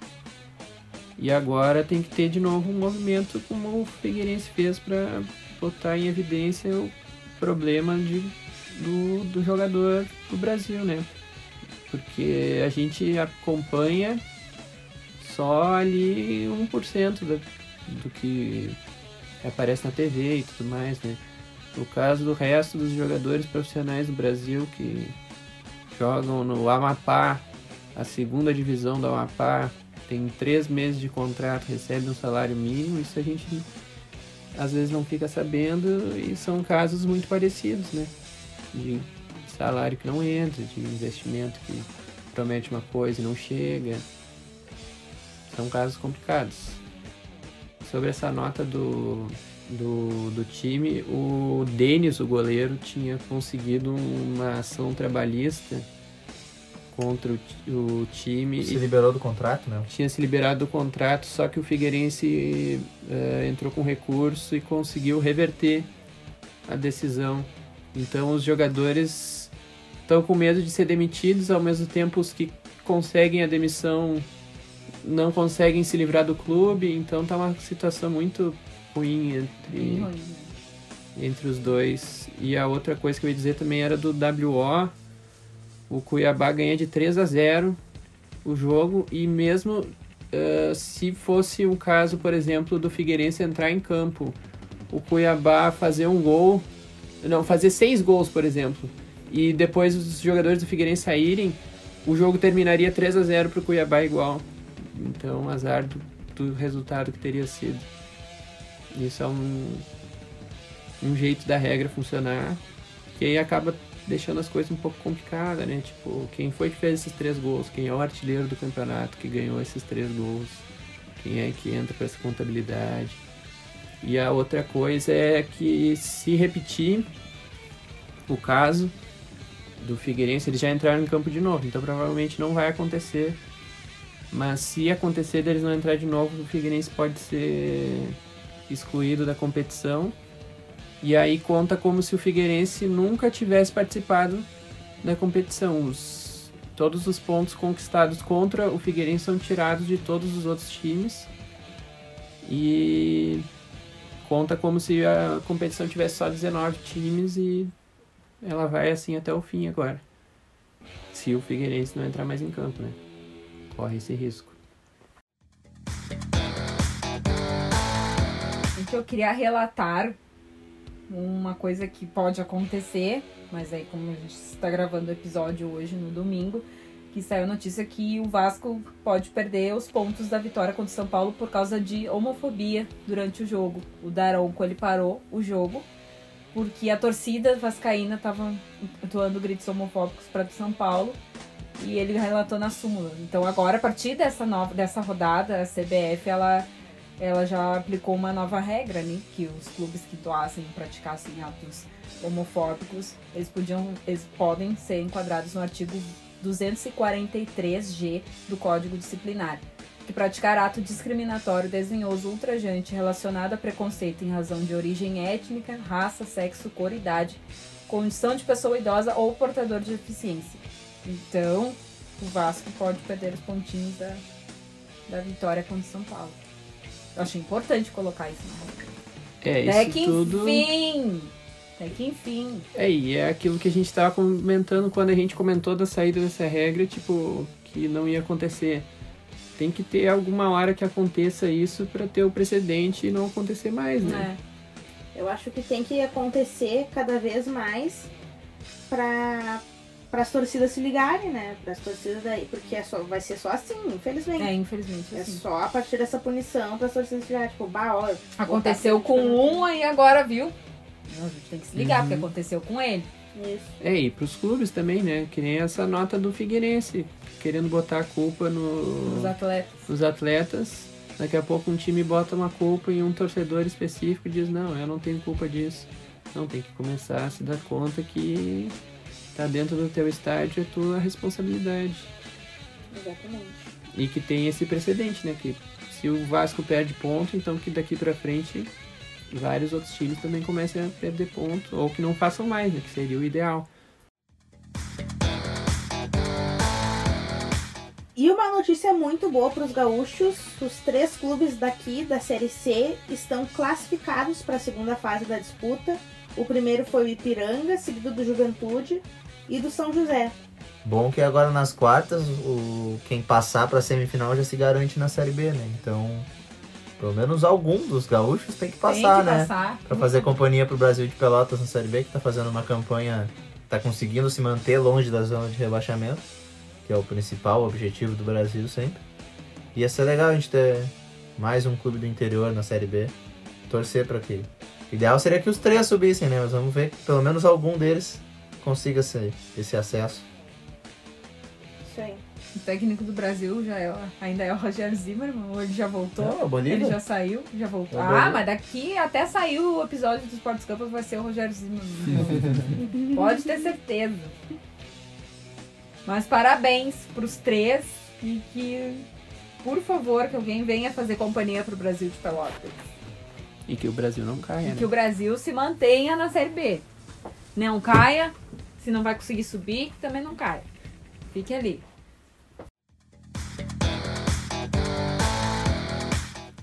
e agora tem que ter de novo um movimento como o Figueirense fez para botar em evidência o problema de, do, do jogador do Brasil, né? Porque a gente acompanha só ali 1% da, do que aparece na TV e tudo mais, né? No caso do resto dos jogadores profissionais do Brasil que jogam no Amapá, a segunda divisão do Amapá, tem três meses de contrato, recebe um salário mínimo, isso a gente às vezes não fica sabendo e são casos muito parecidos, né? De salário que não entra, de investimento que promete uma coisa e não chega. São casos complicados. Sobre essa nota do, do, do time, o Denis, o goleiro, tinha conseguido uma ação trabalhista contra o, o time Se e liberou do contrato, né? tinha se liberado do contrato, só que o Figueirense eh, entrou com recurso e conseguiu reverter a decisão. Então os jogadores estão com medo de ser demitidos, ao mesmo tempo os que conseguem a demissão não conseguem se livrar do clube, então tá uma situação muito ruim entre, né? entre os dois. E a outra coisa que eu ia dizer também era do WO. O Cuiabá ganha de 3 a 0 o jogo e mesmo eh, se fosse um caso, por exemplo, do Figueirense entrar em campo, o Cuiabá fazer um gol, não, fazer seis gols, por exemplo, e depois os jogadores do Figueirense saírem, o jogo terminaria 3 a 0 pro Cuiabá igual. Então, azar do, do resultado que teria sido. Isso é um, um jeito da regra funcionar, que aí acaba deixando as coisas um pouco complicadas, né? Tipo, quem foi que fez esses três gols? Quem é o artilheiro do campeonato que ganhou esses três gols? Quem é que entra para essa contabilidade? E a outra coisa é que se repetir o caso do Figueirense, eles já entraram em campo de novo, então provavelmente não vai acontecer. Mas se acontecer deles não entrar de novo, o Figueirense pode ser excluído da competição. E aí conta como se o Figueirense nunca tivesse participado da competição. Os, todos os pontos conquistados contra o Figueirense são tirados de todos os outros times. E conta como se a competição tivesse só 19 times e ela vai assim até o fim agora. Se o Figueirense não entrar mais em campo, né? Corre esse risco. Gente, eu queria relatar uma coisa que pode acontecer, mas aí como a gente está gravando o episódio hoje no domingo, que saiu a notícia que o Vasco pode perder os pontos da vitória contra o São Paulo por causa de homofobia durante o jogo. O Daronco ele parou o jogo porque a torcida vascaína estava atuando gritos homofóbicos para o São Paulo e ele relatou na súmula. Então agora a partir dessa nova dessa rodada a CBF ela ela já aplicou uma nova regra, né? Que os clubes que doassem e praticassem atos homofóbicos, eles podiam, eles podem ser enquadrados no artigo 243G do Código Disciplinar, que praticar ato discriminatório, desdenhoso, ultrajante relacionado a preconceito em razão de origem étnica, raça, sexo, cor, idade, condição de pessoa idosa ou portador de deficiência. Então, o Vasco pode perder os pontinhos da, da vitória contra o São Paulo. Eu achei importante colocar isso. É, Até isso que tudo. enfim! Até que enfim. É, e é aquilo que a gente tava comentando quando a gente comentou da saída dessa regra, tipo, que não ia acontecer. Tem que ter alguma hora que aconteça isso pra ter o precedente e não acontecer mais, né? É. Eu acho que tem que acontecer cada vez mais para para as torcidas se ligarem, né? Para as torcidas daí, porque é só, vai ser só assim, infelizmente. É, infelizmente. É assim. só a partir dessa punição para as torcidas se ligarem, tipo, bah, ó, Aconteceu botar com frente um aí agora, viu? Não, a gente tem que se ligar, Uhum. porque aconteceu com ele. Isso. É, e pros clubes também, né? Que nem essa nota do Figueirense, querendo botar a culpa no, Os atletas. nos atletas. Daqui a pouco um time bota uma culpa em um torcedor específico e diz, não, eu não tenho culpa disso. Não, tem que começar a se dar conta que tá dentro do teu estádio é tua responsabilidade. Exatamente. E que tem esse precedente, né? Que se o Vasco perde ponto, então que daqui pra frente vários outros times também comecem a perder ponto. Ou que não façam mais, né? Que seria o ideal. E uma notícia muito boa para os gaúchos: os três clubes daqui da Série C estão classificados para a segunda fase da disputa. O primeiro foi o Ipiranga, seguido do Juventude e do São José. Bom que agora nas quartas, o, quem passar pra semifinal já se garante na Série B, né? Então, pelo menos algum dos gaúchos tem que passar, tem que né? passar. Pra fazer companhia pro Brasil de Pelotas na Série B, que tá fazendo uma campanha, tá conseguindo se manter longe da zona de rebaixamento, que é o principal objetivo do Brasil sempre. Ia ser legal a gente ter mais um clube do interior na Série B, torcer pra que. O ideal seria que os três subissem, né? Mas vamos ver que pelo menos algum deles consiga esse, esse acesso. Isso aí. O técnico do Brasil já é, ainda é o Roger Zimmermann, ou ele já voltou? Não. Ele já saiu, já voltou. É Ah, mas daqui até sair o episódio dos Sports Campos vai ser o Rogério Zimmermann. Pode ter certeza. Mas parabéns pros três e que, por favor, que alguém venha fazer companhia pro Brasil de Pelotas. E que o Brasil não caia, E né? que o Brasil se mantenha na Série B. Não caia, se não vai conseguir subir, também não caia. Fique ali.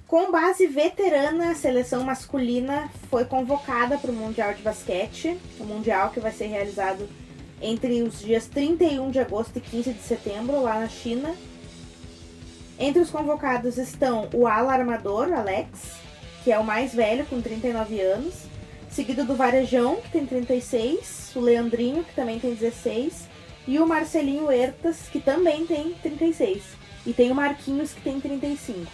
Com base veterana, a seleção masculina foi convocada para o Mundial de Basquete, o Mundial que vai ser realizado entre os dias 31 de agosto e 15 de setembro, lá na China. Entre os convocados estão o ala armador, Alex, que é o mais velho, com 39 anos, seguido do Varejão, que tem 36, o Leandrinho, que também tem 16, e o Marcelinho Hertas, que também tem 36. E tem o Marquinhos, que tem 35.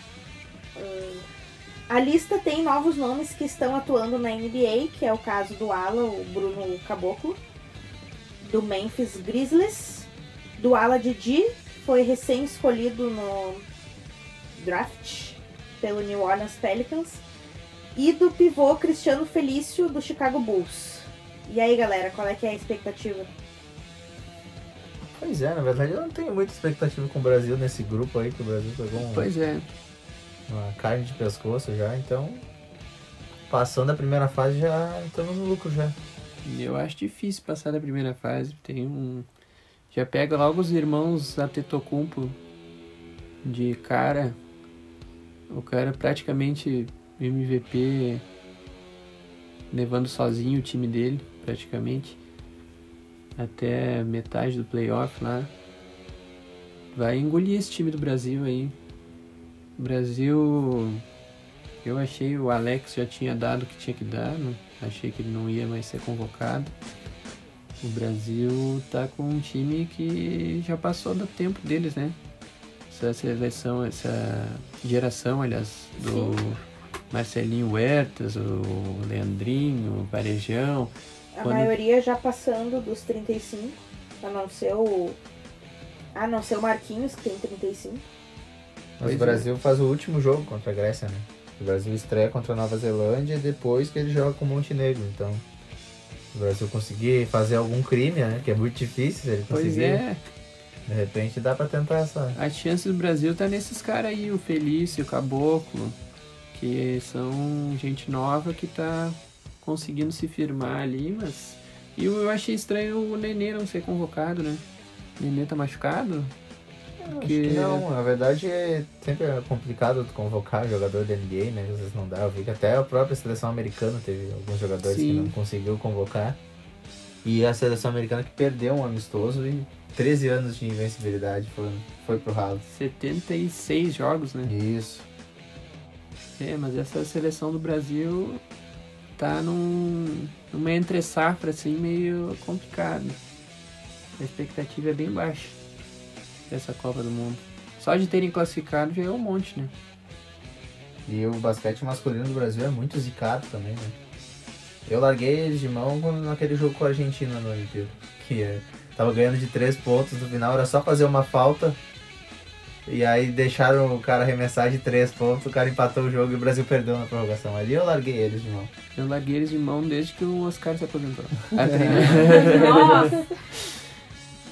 A lista tem novos nomes que estão atuando na NBA, que é o caso do Ala, o Bruno Caboclo, do Memphis Grizzlies, do Ala Didi, que foi recém-escolhido no draft pelo New Orleans Pelicans, e do pivô Cristiano Felício, do Chicago Bulls. E aí, galera, qual é que é a expectativa? Pois é, na verdade eu não tenho muita expectativa com o Brasil nesse grupo aí, que o Brasil pegou um- Pois é. uma carne de pescoço já, então passando a primeira fase já estamos no lucro já. Eu acho difícil passar da primeira fase. Tem um. Já pega logo os irmãos Atetokounmpo de cara. O cara praticamente MVP levando sozinho o time dele, praticamente. Até metade do playoff lá. Vai engolir esse time do Brasil aí. O Brasil. Eu achei o Alex já tinha dado o que tinha que dar, não- achei que ele não ia mais ser convocado. O Brasil tá com um time que já passou do tempo deles, né? Essa seleção, essa geração, aliás, do Marcelinho Huertas, o Leandrinho, o Varejão. A Quando- maioria já passando dos 35, a não ser o. A não ser o Marquinhos, que tem 35. Mas Pois o é. Brasil faz o último jogo contra a Grécia, né? O Brasil estreia contra a Nova Zelândia e depois que ele joga com o Montenegro. Então, se o Brasil conseguir fazer algum crime, né? Que é muito difícil, se ele Pois conseguir. é, De repente dá pra tentar essa. a chance do Brasil tá nesses caras aí, o Felício, o Caboclo, que são gente nova que tá conseguindo se firmar ali, mas. E eu achei estranho o Nenê não ser convocado, né? O Nenê tá machucado? Acho que não, na verdade é sempre é complicado convocar jogador da NBA, né? Às vezes não dá. Eu vi que até a própria seleção americana teve alguns jogadores que Sim. não conseguiu convocar. E a seleção americana que perdeu um amistoso e 13 anos de invencibilidade foi, foi pro ralo. 76 jogos, né? Isso. É, mas essa seleção do Brasil tá num, numa entre safra assim meio complicado. A expectativa é bem baixa dessa Copa do Mundo. Só de terem classificado já é um monte, né? E o basquete masculino do Brasil é muito zicado também, né? Eu larguei eles de mão naquele jogo com a Argentina no Olimpíada. Que é, tava ganhando de três pontos no final, era só fazer uma falta. E aí deixaram o cara arremessar de três pontos, o cara empatou o jogo e o Brasil perdeu na prorrogação. Ali eu larguei eles de mão. Eu larguei eles de mão desde que o Oscar se aposentou. Treinar. Nossa!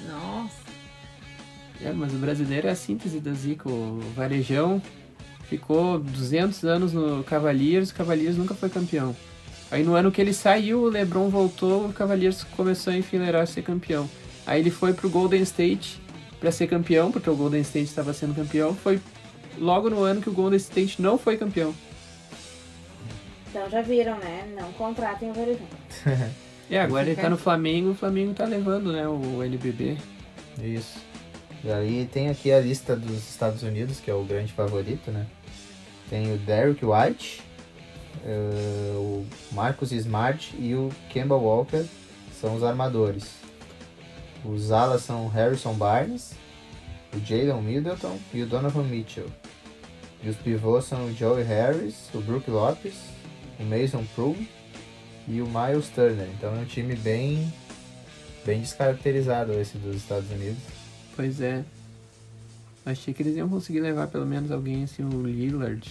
Nossa! É, mas o brasileiro é a síntese da Zico. O Varejão ficou 200 anos no Cavaliers, o Cavaliers nunca foi campeão. Aí no ano que ele saiu, o LeBron voltou, o Cavaliers começou a enfileirar a ser campeão. Aí ele foi pro Golden State para ser campeão, porque o Golden State estava sendo campeão. Foi logo no ano que o Golden State não foi campeão. Então já viram, né? Não contratem o Varejão. E agora ele tá no Flamengo, o Flamengo tá levando, né, o NBB. Isso. E aí tem aqui a lista dos Estados Unidos, que é o grande favorito, né? Tem o Derrick White, eh, o Marcus Smart e o Kemba Walker são os armadores. Os alas são o Harrison Barnes, o Jalen Middleton e o Donovan Mitchell. E os pivôs são o Joey Harris, o Brook Lopes, o Mason Prum e o Miles Turner. Então é um time bem bem descaracterizado esse dos Estados Unidos. Pois é. Achei que eles iam conseguir levar pelo menos alguém assim, o Lillard.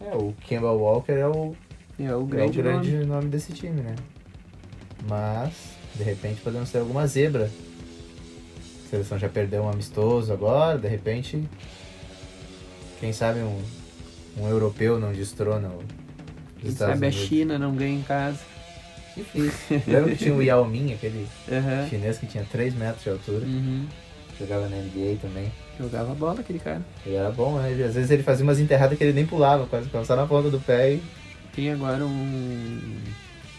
É, o Kemba Walker é o, É o é o grande, grande nome. nome. desse time, né? Mas, de repente, podemos ter alguma zebra. A seleção já perdeu um amistoso agora, de repente, quem sabe um, um europeu não destrona o- Quem Estados sabe a Unidos. China não ganha em casa. Difícil. Lembra que tinha o Yao Ming, aquele Aham. chinês que tinha 3 metros de altura, Uhum. jogava na NBA também. Jogava bola aquele cara. Ele era bom, né? Às vezes ele fazia umas enterradas que ele nem pulava, quase só na ponta do pé e Tem agora um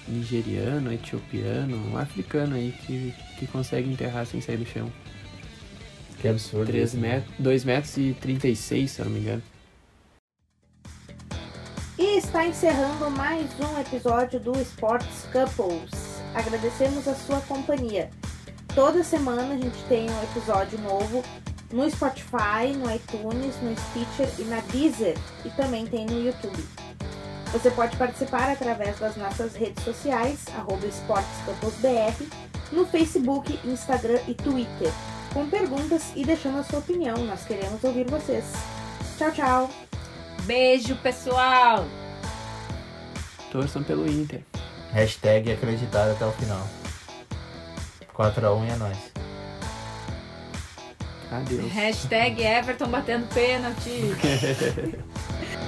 nigeriano, etiopiano, um africano aí que, que consegue enterrar sem sair do chão. Que absurdo. 3 isso, né? metros, 2 metros e 36, se eu não me engano. E está encerrando mais um episódio do Sports Couples. Agradecemos a sua companhia. Toda semana a gente tem um episódio novo no Spotify, no iTunes, no Stitcher e na Deezer e também tem no YouTube. Você pode participar através das nossas redes sociais, arroba esportescouplesbr, no Facebook, Instagram e Twitter, com perguntas e deixando a sua opinião. Nós queremos ouvir vocês. Tchau, tchau! Beijo, pessoal! Torçam pelo Inter. Hashtag acreditar até o final. 4x1 e é nóis. Adeus. Hashtag Everton batendo pênalti.